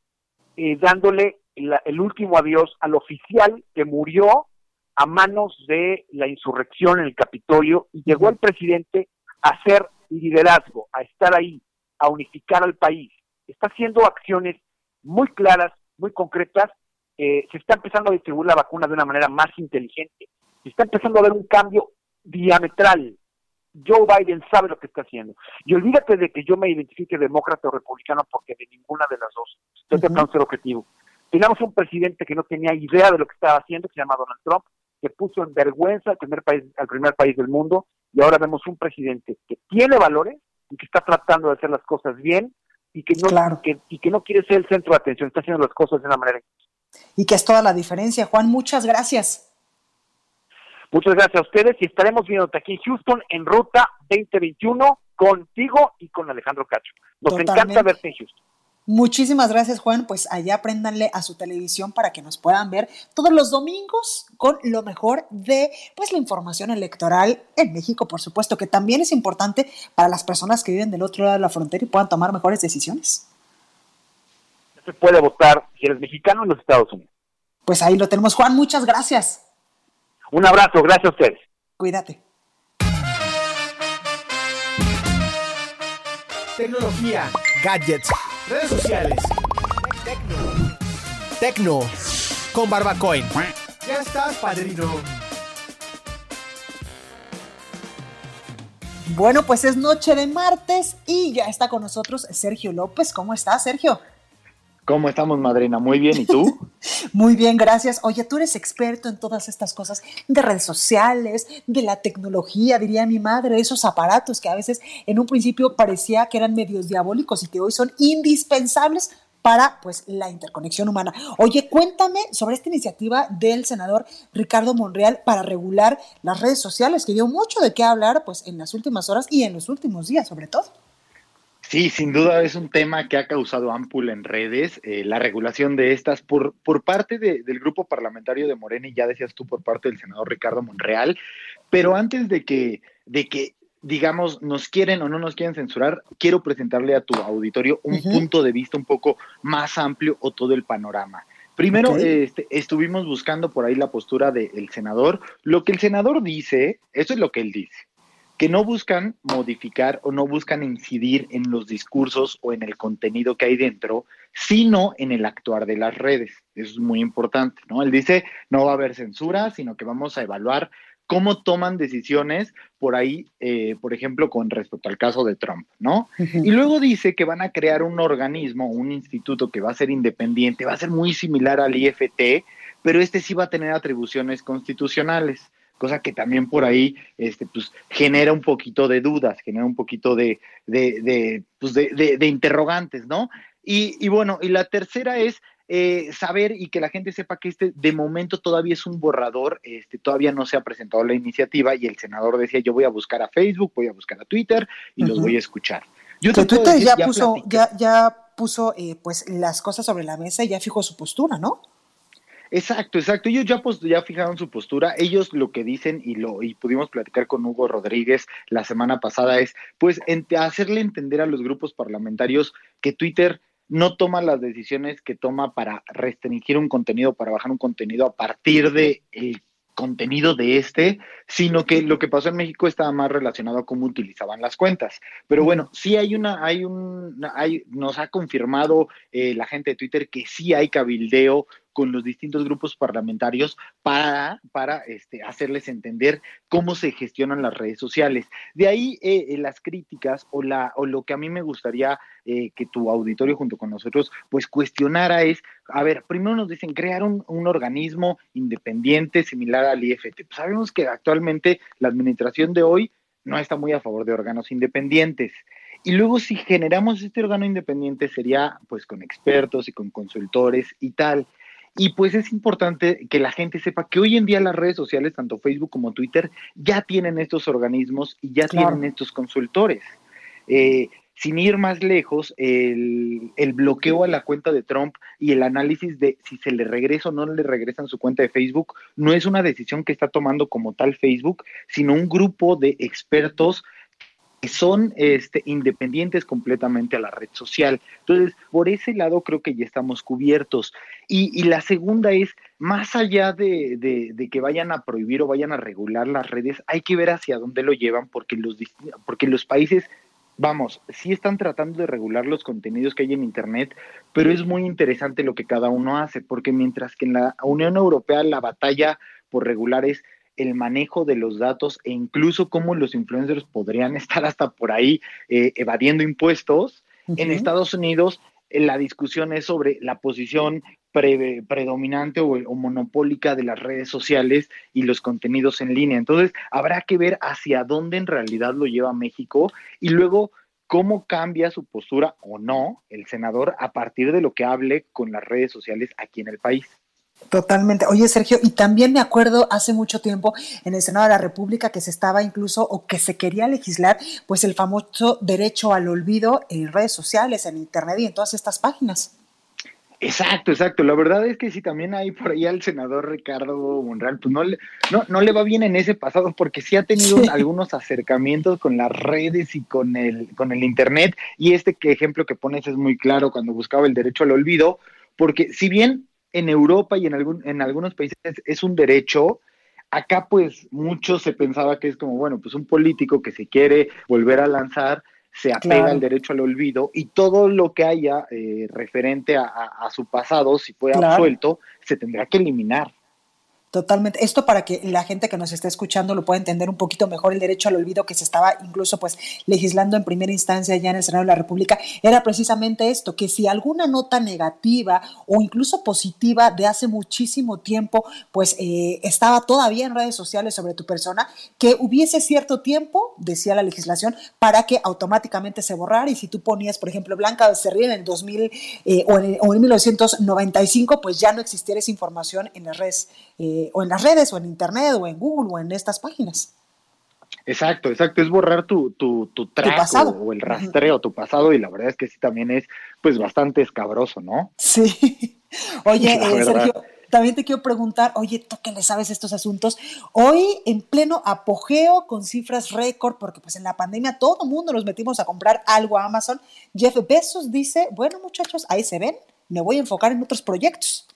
eh, dándole el último adiós al oficial que murió a manos de la insurrección en el Capitolio y llegó el presidente a hacer liderazgo, a estar ahí, a unificar al país. Está haciendo acciones muy claras, muy concretas. Eh, se está empezando a distribuir la vacuna de una manera más inteligente. Se está empezando a ver un cambio diametral. Joe Biden sabe lo que está haciendo. Y olvídate de que yo me identifique demócrata o republicano porque de ninguna de las dos. Estoy tratando de ser objetivo. Teníamos un presidente que no tenía idea de lo que estaba haciendo, que se llama Donald Trump, que puso en vergüenza al primer país, al primer país del mundo, y ahora vemos un presidente que tiene valores y que está tratando de hacer las cosas bien y que no que, y que no quiere ser el centro de atención, está haciendo las cosas de una manera y que es toda la diferencia. Juan, muchas gracias. Muchas gracias a ustedes y estaremos viéndote aquí en Houston en Ruta 2021 contigo y con Alejandro Cacho. Nos encanta verte en Houston. Muchísimas gracias, Juan. Pues allá apréndanle a su televisión para que nos puedan ver todos los domingos con lo mejor de pues la información electoral en México, por supuesto, que también es importante para las personas que viven del otro lado de la frontera y puedan tomar mejores decisiones. Se puede votar si eres mexicano en los Estados Unidos. Pues ahí lo tenemos, Juan. Muchas gracias. Un abrazo, gracias a ustedes. Cuídate. Tecnología, gadgets, redes sociales. Tecno. Tecno. Con Barbacoin. Ya estás, padrino. Bueno, pues es noche de martes y ya está con nosotros Sergio López. ¿Cómo estás, Sergio? ¿Cómo estamos, madrina? Muy bien, ¿y tú? Muy bien, gracias. Oye, tú eres experto en todas estas cosas de redes sociales, de la tecnología, diría mi madre, esos aparatos que a veces en un principio parecía que eran medios diabólicos y que hoy son indispensables para pues la interconexión humana. Oye, cuéntame sobre esta iniciativa del senador Ricardo Monreal para regular las redes sociales, que dio mucho de qué hablar pues en las últimas horas y en los últimos días, sobre todo. Sí, sin duda es un tema que ha causado ámpula en redes, eh, la regulación de estas por, por parte del grupo parlamentario de Morena y ya decías tú por parte del senador Ricardo Monreal, pero antes de que, de que digamos, nos quieren o no nos quieren censurar, quiero presentarle a tu auditorio un punto de vista un poco más amplio o todo el panorama. Primero, este, estuvimos buscando por ahí la postura del senador. Lo que el senador dice, eso es lo que él dice que no buscan modificar o no buscan incidir en los discursos o en el contenido que hay dentro, sino en el actuar de las redes. Eso es muy importante, ¿no? Él dice, no va a haber censura, sino que vamos a evaluar cómo toman decisiones por ahí, eh, por ejemplo, con respecto al caso de Trump, ¿no? Y luego dice que van a crear un organismo, un instituto que va a ser independiente, va a ser muy similar al IFT, pero este sí va a tener atribuciones constitucionales cosa que también por ahí este, pues, genera un poquito de dudas, genera un poquito de, de, de, pues, de, de interrogantes, ¿no? Y, y, bueno, y la tercera es eh, saber y que la gente sepa que este de momento todavía es un borrador, este, todavía no se ha presentado la iniciativa y el senador decía yo voy a buscar a Facebook, voy a buscar a Twitter y los voy a escuchar. Yo Twitter ya, puso, ya, ya puso eh, pues las cosas sobre la mesa y ya fijó su postura, ¿no? Exacto, exacto. Ellos ya, ya fijaron su postura. Ellos lo que dicen y lo y pudimos platicar con Hugo Rodríguez la semana pasada es, pues, hacerle entender a los grupos parlamentarios que Twitter no toma las decisiones que toma para restringir un contenido, para bajar un contenido a partir de el contenido de este, sino que lo que pasó en México estaba más relacionado a cómo utilizaban las cuentas. Pero bueno, sí hay una, hay un, hay, nos ha confirmado eh, la gente de Twitter que sí hay cabildeo con los distintos grupos parlamentarios para, para este, hacerles entender cómo se gestionan las redes sociales. De ahí eh, eh, las críticas o, la, o lo que a mí me gustaría eh, que tu auditorio junto con nosotros pues cuestionara es, a ver, primero nos dicen crear un, un organismo independiente similar al IFT. Pues sabemos que actualmente la administración de hoy no está muy a favor de órganos independientes. Y luego si generamos este órgano independiente sería pues con expertos y con consultores y tal. Y pues es importante que la gente sepa que hoy en día las redes sociales, tanto Facebook como Twitter, ya tienen estos organismos y ya tienen estos consultores. Eh, sin ir más lejos, el, el, bloqueo a la cuenta de Trump y el análisis de si se le regresa o no le regresan su cuenta de Facebook no es una decisión que está tomando como tal Facebook, sino un grupo de expertos son este, independientes completamente a la red social. Entonces, por ese lado creo que ya estamos cubiertos. Y, la segunda es, más allá de, de, que vayan a prohibir o vayan a regular las redes, hay que ver hacia dónde lo llevan porque los, porque los países vamos, sí están tratando de regular los contenidos que hay en Internet, pero es muy interesante lo que cada uno hace, porque mientras que en la Unión Europea la batalla por regular es el manejo de los datos e incluso cómo los influencers podrían estar hasta por ahí eh, evadiendo impuestos. En Estados Unidos eh, la discusión es sobre la posición predominante o, o, monopólica de las redes sociales y los contenidos en línea. Entonces, habrá que ver hacia dónde en realidad lo lleva México y luego cómo cambia su postura o no el senador a partir de lo que hable con las redes sociales aquí en el país. Totalmente. Oye, Sergio, y también me acuerdo hace mucho tiempo en el Senado de la República que se estaba incluso o que se quería legislar pues el famoso derecho al olvido en redes sociales, en Internet y en todas estas páginas. Exacto, exacto. La verdad es que si también hay por ahí al senador Ricardo Monreal, pues no le, no, no le va bien en ese pasado porque sí ha tenido algunos acercamientos con las redes y con el, con el Internet. Y este que ejemplo que pones es muy claro cuando buscaba el derecho al olvido, porque si bien en Europa y en, algún, en algunos países es un derecho, Acá pues mucho se pensaba que es como, bueno, pues un político que se quiere volver a lanzar, se apega al derecho al olvido y todo lo que haya eh, referente a, su pasado, si fue absuelto, se tendrá que eliminar. Totalmente. Esto para que la gente que nos está escuchando lo pueda entender un poquito mejor, el derecho al olvido que se estaba incluso pues legislando en primera instancia ya en el Senado de la República, era precisamente esto, que si alguna nota negativa o incluso positiva de hace muchísimo tiempo pues eh, estaba todavía en redes sociales sobre tu persona, que hubiese cierto tiempo, decía la legislación, para que automáticamente se borrara y si tú ponías, por ejemplo, Blanca Becerril en el 2000 eh, o, en, o, en, 1995, pues ya no existiera esa información en las redes. Eh, o en las redes, o en Internet, o en Google, o en estas páginas. Exacto, exacto, es borrar tu, tu, tu pasado. O, el rastreo, tu pasado, y la verdad es que sí también es pues bastante escabroso, ¿no? Sí. Oye, eh, Sergio, también te quiero preguntar, oye, tú que le sabes estos asuntos, hoy en pleno apogeo con cifras récord, porque pues en la pandemia todo el mundo nos metimos a comprar algo a Amazon, Jeff Bezos dice, bueno muchachos, ahí se ven, me voy a enfocar en otros proyectos.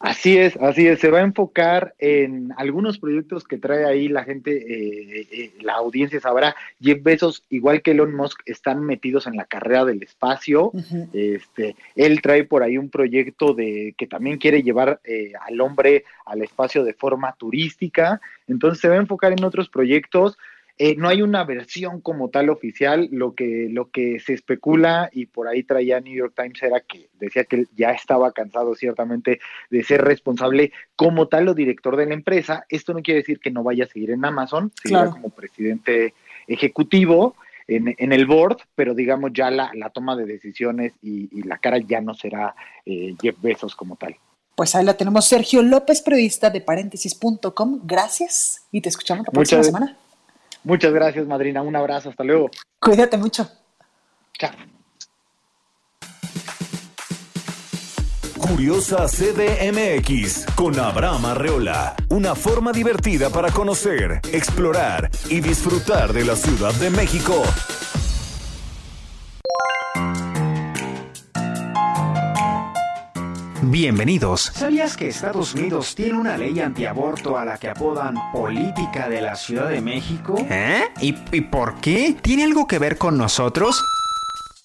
Así es, así es. Se va a enfocar en algunos proyectos que trae ahí la gente, eh, eh, la audiencia sabrá. Jeff Bezos, igual que Elon Musk, están metidos en la carrera del espacio. Este, él trae por ahí un proyecto de que también quiere llevar eh, al hombre al espacio de forma turística. Entonces se va a enfocar en otros proyectos. Eh, no hay una versión como tal oficial, lo que, lo que se especula y por ahí traía New York Times era que decía que ya estaba cansado ciertamente de ser responsable como tal o director de la empresa. Esto no quiere decir que no vaya a seguir en Amazon, seguirá como presidente ejecutivo en, el board, pero digamos ya la, toma de decisiones y, la cara ya no será eh, Jeff Bezos como tal. Pues ahí la tenemos, Sergio López, periodista de paréntesis.com. Gracias y te escuchamos la próxima semana. Muchas gracias, madrina. Un abrazo. Hasta luego. Cuídate mucho. Chao. Curiosa CDMX con Abraham Arreola. Una forma divertida para conocer, explorar y disfrutar de la Ciudad de México. Bienvenidos. ¿Sabías que Estados Unidos tiene una ley antiaborto a la que apodan Política de la Ciudad de México? ¿Eh? ¿Y, ¿Y por qué? ¿Tiene algo que ver con nosotros?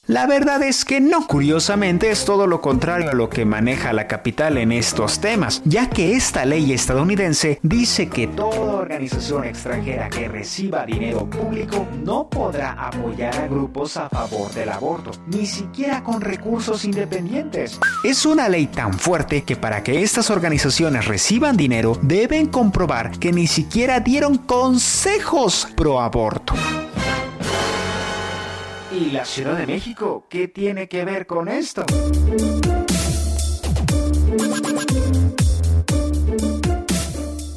La verdad es que no. Curiosamente es todo lo contrario a lo que maneja la capital en estos temas, ya que esta ley estadounidense dice que toda organización extranjera que reciba dinero público no podrá apoyar a grupos a favor del aborto, ni siquiera con recursos independientes. Es una ley tan fuerte que para que estas organizaciones reciban dinero deben comprobar que ni siquiera dieron consejos pro aborto. ¿Y la Ciudad de México? ¿Qué tiene que ver con esto?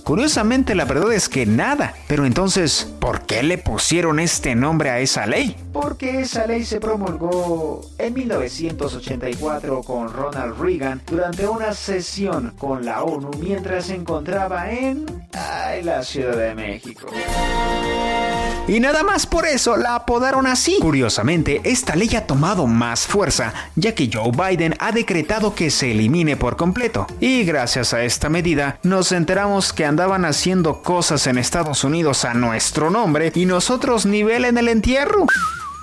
Curiosamente la verdad es que nada, pero entonces, ¿por qué le pusieron este nombre a esa ley? Porque esa ley se promulgó en 1984 con Ronald Reagan durante una sesión con la ONU mientras se encontraba en la Ciudad de México. Y nada más por eso la apodaron así. Curiosamente, esta ley ha tomado más fuerza, ya que Joe Biden ha decretado que se elimine por completo. Y gracias a esta medida, nos enteramos que andaban haciendo cosas en Estados Unidos a nuestro nombre y nosotros nivel en el entierro.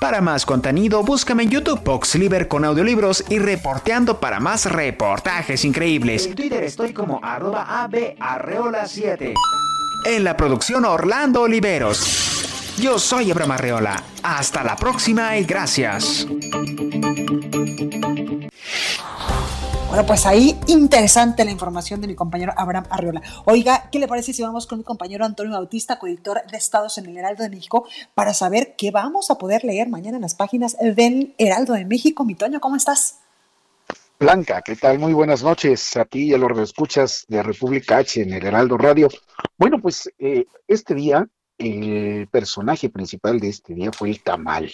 Para más contenido, búscame en YouTube Boxliver con audiolibros y reporteando para más reportajes increíbles. En Twitter estoy como arroba abarreola7. En la producción Orlando Oliveros. Yo soy Abraham Arreola. Hasta la próxima y gracias. Bueno, pues ahí interesante la información de mi compañero Abraham Arriola. Oiga, ¿qué le parece si vamos con mi compañero Antonio Bautista, coeditor de Estados en el Heraldo de México, para saber qué vamos a poder leer mañana en las páginas del Heraldo de México? Mi Toño, ¿cómo estás? Blanca, ¿qué tal? Muy buenas noches a ti y a los escuchas de República H en el Heraldo Radio. Bueno, pues eh, este día el personaje principal de este día fue el tamal,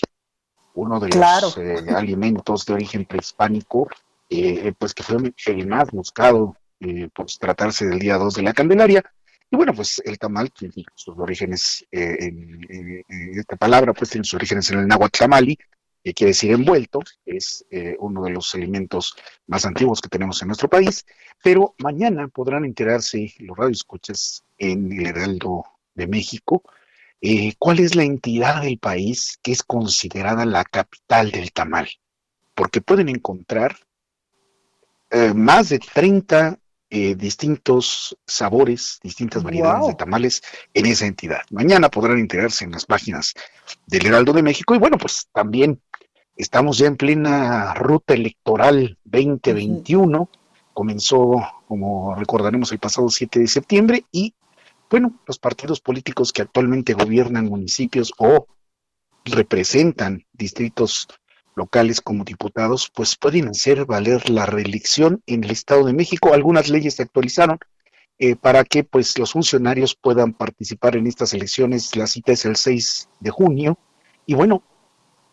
uno de los eh, alimentos de origen prehispánico, eh, pues que fue el más buscado eh, por tratarse del día 2 de la Candelaria. Y bueno, pues el tamal tiene sus orígenes en, esta palabra, pues tiene sus orígenes en el náhuatl tamali, que quiere decir envuelto, es eh, uno de los alimentos más antiguos que tenemos en nuestro país, pero mañana podrán enterarse los radioescuchas en el Heraldo de México eh, cuál es la entidad del país que es considerada la capital del tamal, porque pueden encontrar eh, más de 30 distintos sabores, distintas variedades de tamales en esa entidad. Mañana podrán enterarse en las páginas del Heraldo de México y bueno, pues también Estamos ya en plena ruta electoral 2021. Comenzó, como recordaremos, el pasado 7 de septiembre y, bueno, los partidos políticos que actualmente gobiernan municipios o representan distritos locales como diputados, pues pueden hacer valer la reelección en el Estado de México. Algunas leyes se actualizaron eh, para que pues los funcionarios puedan participar en estas elecciones. La cita es el 6 de junio. Y bueno,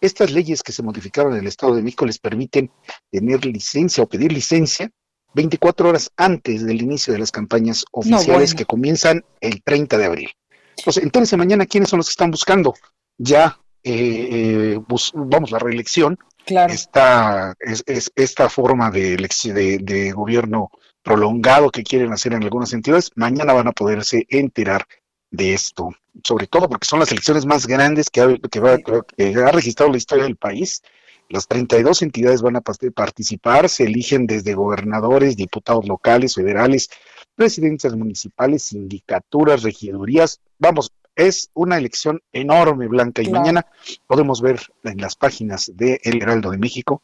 estas leyes que se modificaron en el Estado de México les permiten tener licencia o pedir licencia 24 horas antes del inicio de las campañas oficiales que comienzan el 30 de abril. Entonces, entonces, mañana, ¿quiénes son los que están buscando ya, eh, eh, vamos, la reelección? Claro. Esta, es, esta forma de, de, de gobierno prolongado que quieren hacer en algunas entidades, mañana van a poderse enterar de esto, sobre todo porque son las elecciones más grandes que ha, que, ha registrado la historia del país. Las 32 entidades van a participar, se eligen desde gobernadores, diputados locales, federales, presidencias municipales, sindicaturas, regidurías. Vamos, es una elección enorme, Blanca, y mañana podemos ver en las páginas de El Heraldo de México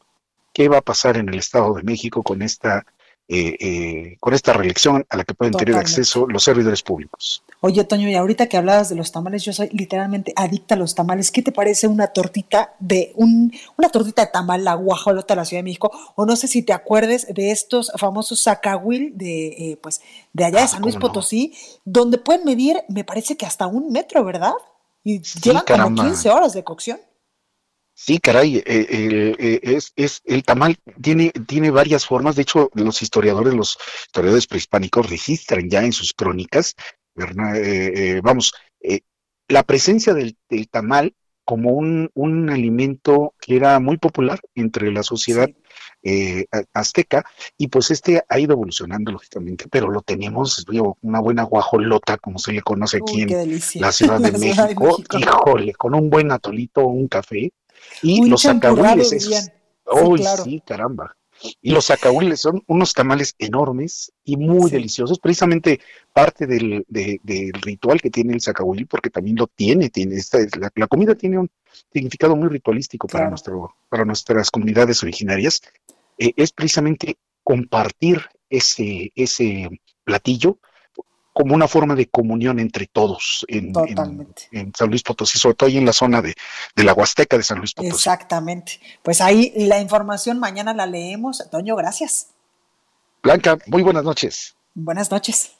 qué va a pasar en el Estado de México con esta eh, eh, con esta reelección a la que pueden tener acceso los servidores públicos. Oye, Toño, y ahorita que hablabas de los tamales, yo soy literalmente adicta a los tamales. ¿Qué te parece una tortita de un, una tortita de tamal, la guajolota de la Ciudad de México? O no sé si te acuerdes de estos famosos zacahuil de, eh, pues, de allá de ah, San Luis Potosí, donde pueden medir, me parece que hasta un metro, ¿verdad? Y llevan como 15 horas de cocción. Sí, caray, eh, eh, es, es, el tamal tiene, tiene varias formas. De hecho, los historiadores, los historiadores prehispánicos registran ya en sus crónicas, eh, vamos, la presencia del, tamal como un, un, alimento que era muy popular entre la sociedad azteca y pues este ha ido evolucionando lógicamente, pero lo tenemos, digo, una buena guajolota como se le conoce aquí en la Ciudad de, México. híjole, con un buen atolito, un café, y los sacahuiles, uy, sí, caramba. Y los sacahuiles son unos tamales enormes y muy deliciosos, precisamente parte del, ritual que tiene el sacahuil, porque también lo tiene, tiene esta, la, comida tiene un significado muy ritualístico para, nuestro, para nuestras comunidades originarias, eh, es precisamente compartir ese, ese platillo como una forma de comunión entre todos en, San Luis Potosí, sobre todo ahí en la zona de, la Huasteca de San Luis Potosí. Exactamente. Pues ahí la información mañana la leemos. Toño, gracias. Blanca, muy buenas noches. Buenas noches.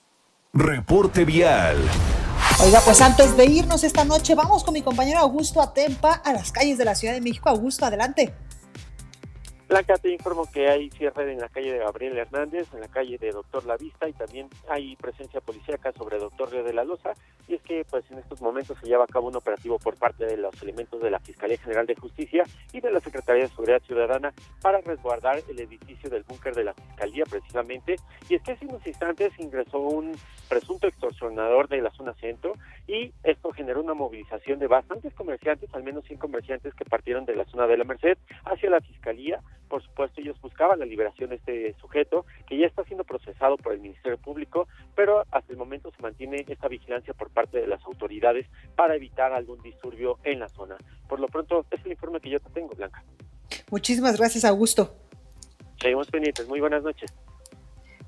Reporte vial. Oiga, pues antes de irnos esta noche, vamos con mi compañero Augusto Atempa a las calles de la Ciudad de México. Augusto, adelante. Blanca, te informo que hay cierre en la calle de Gabriel Hernández, en la calle de Doctor La Vista y también hay presencia policíaca sobre Doctor Río de la Loza. Y es que pues en estos momentos se lleva a cabo un operativo por parte de los elementos de la Fiscalía General de Justicia y de la Secretaría de Seguridad Ciudadana para resguardar el edificio del búnker de la Fiscalía precisamente. Y es que hace unos instantes ingresó un presunto extorsionador de la zona centro y esto generó una movilización de bastantes comerciantes, al menos 100 comerciantes que partieron de la zona de la Merced hacia la Fiscalía por supuesto, ellos buscaban la liberación de este sujeto, que ya está siendo procesado por el Ministerio Público, pero hasta el momento se mantiene esta vigilancia por parte de las autoridades para evitar algún disturbio en la zona. Por lo pronto, es el informe que yo te tengo, Blanca. Muchísimas gracias, Augusto. Seguimos pendientes. Muy buenas noches.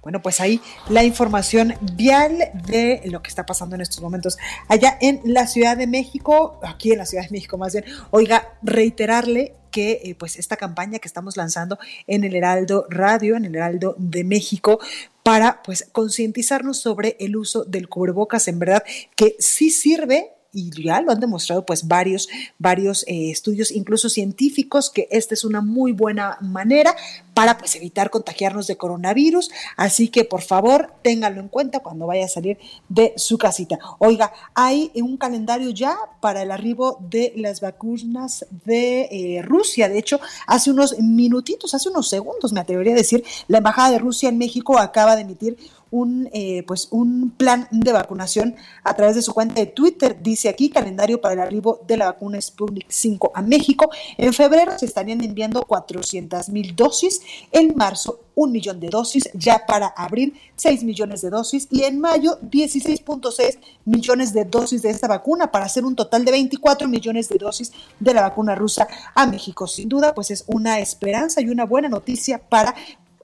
Bueno, pues ahí la información vial de lo que está pasando en estos momentos allá en la Ciudad de México, aquí en la Ciudad de México más bien. Oiga, reiterarle que eh, pues esta campaña que estamos lanzando en el Heraldo Radio, en el Heraldo de México, para pues concientizarnos sobre el uso del cubrebocas, en verdad que sí sirve y ya lo han demostrado pues varios, varios eh, estudios, incluso científicos, que esta es una muy buena manera para pues evitar contagiarnos de coronavirus. Así que por favor, ténganlo en cuenta cuando vaya a salir de su casita. Oiga, hay un calendario ya para el arribo de las vacunas de eh, Rusia. De hecho, hace unos minutitos, hace unos segundos, me atrevería a decir, la Embajada de Rusia en México acaba de emitir un, eh, pues un plan de vacunación a través de su cuenta de Twitter. Dice aquí calendario para el arribo de la vacuna Sputnik 5 a México. En febrero se estarían enviando 400 mil dosis, en marzo un millón de dosis, ya para abril 6 millones de dosis y en mayo 16.6 millones de dosis de esta vacuna para hacer un total de 24 millones de dosis de la vacuna rusa a México. Sin duda, pues es una esperanza y una buena noticia para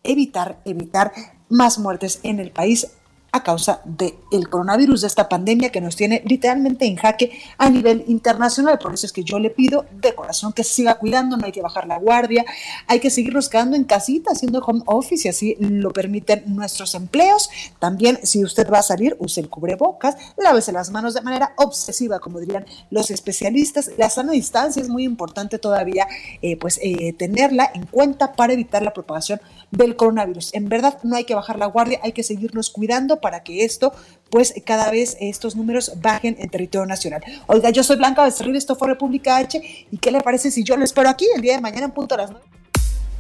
evitar, evitar más muertes en el país a causa del coronavirus, de esta pandemia que nos tiene literalmente en jaque a nivel internacional. Por eso es que yo le pido de corazón que siga cuidando, no hay que bajar la guardia, hay que seguirnos quedando en casita haciendo home office y así lo permiten nuestros empleos. También si usted va a salir, use el cubrebocas, lávese las manos de manera obsesiva, como dirían los especialistas. La sana distancia es muy importante todavía, eh, pues eh, tenerla en cuenta para evitar la propagación del coronavirus. En verdad no hay que bajar la guardia, hay que seguirnos cuidando para que esto, pues cada vez estos números bajen en territorio nacional. Oiga, yo soy Blanca Becerril, esto fue República H, ¿y qué le parece si yo lo espero aquí el día de mañana en punto a las 9?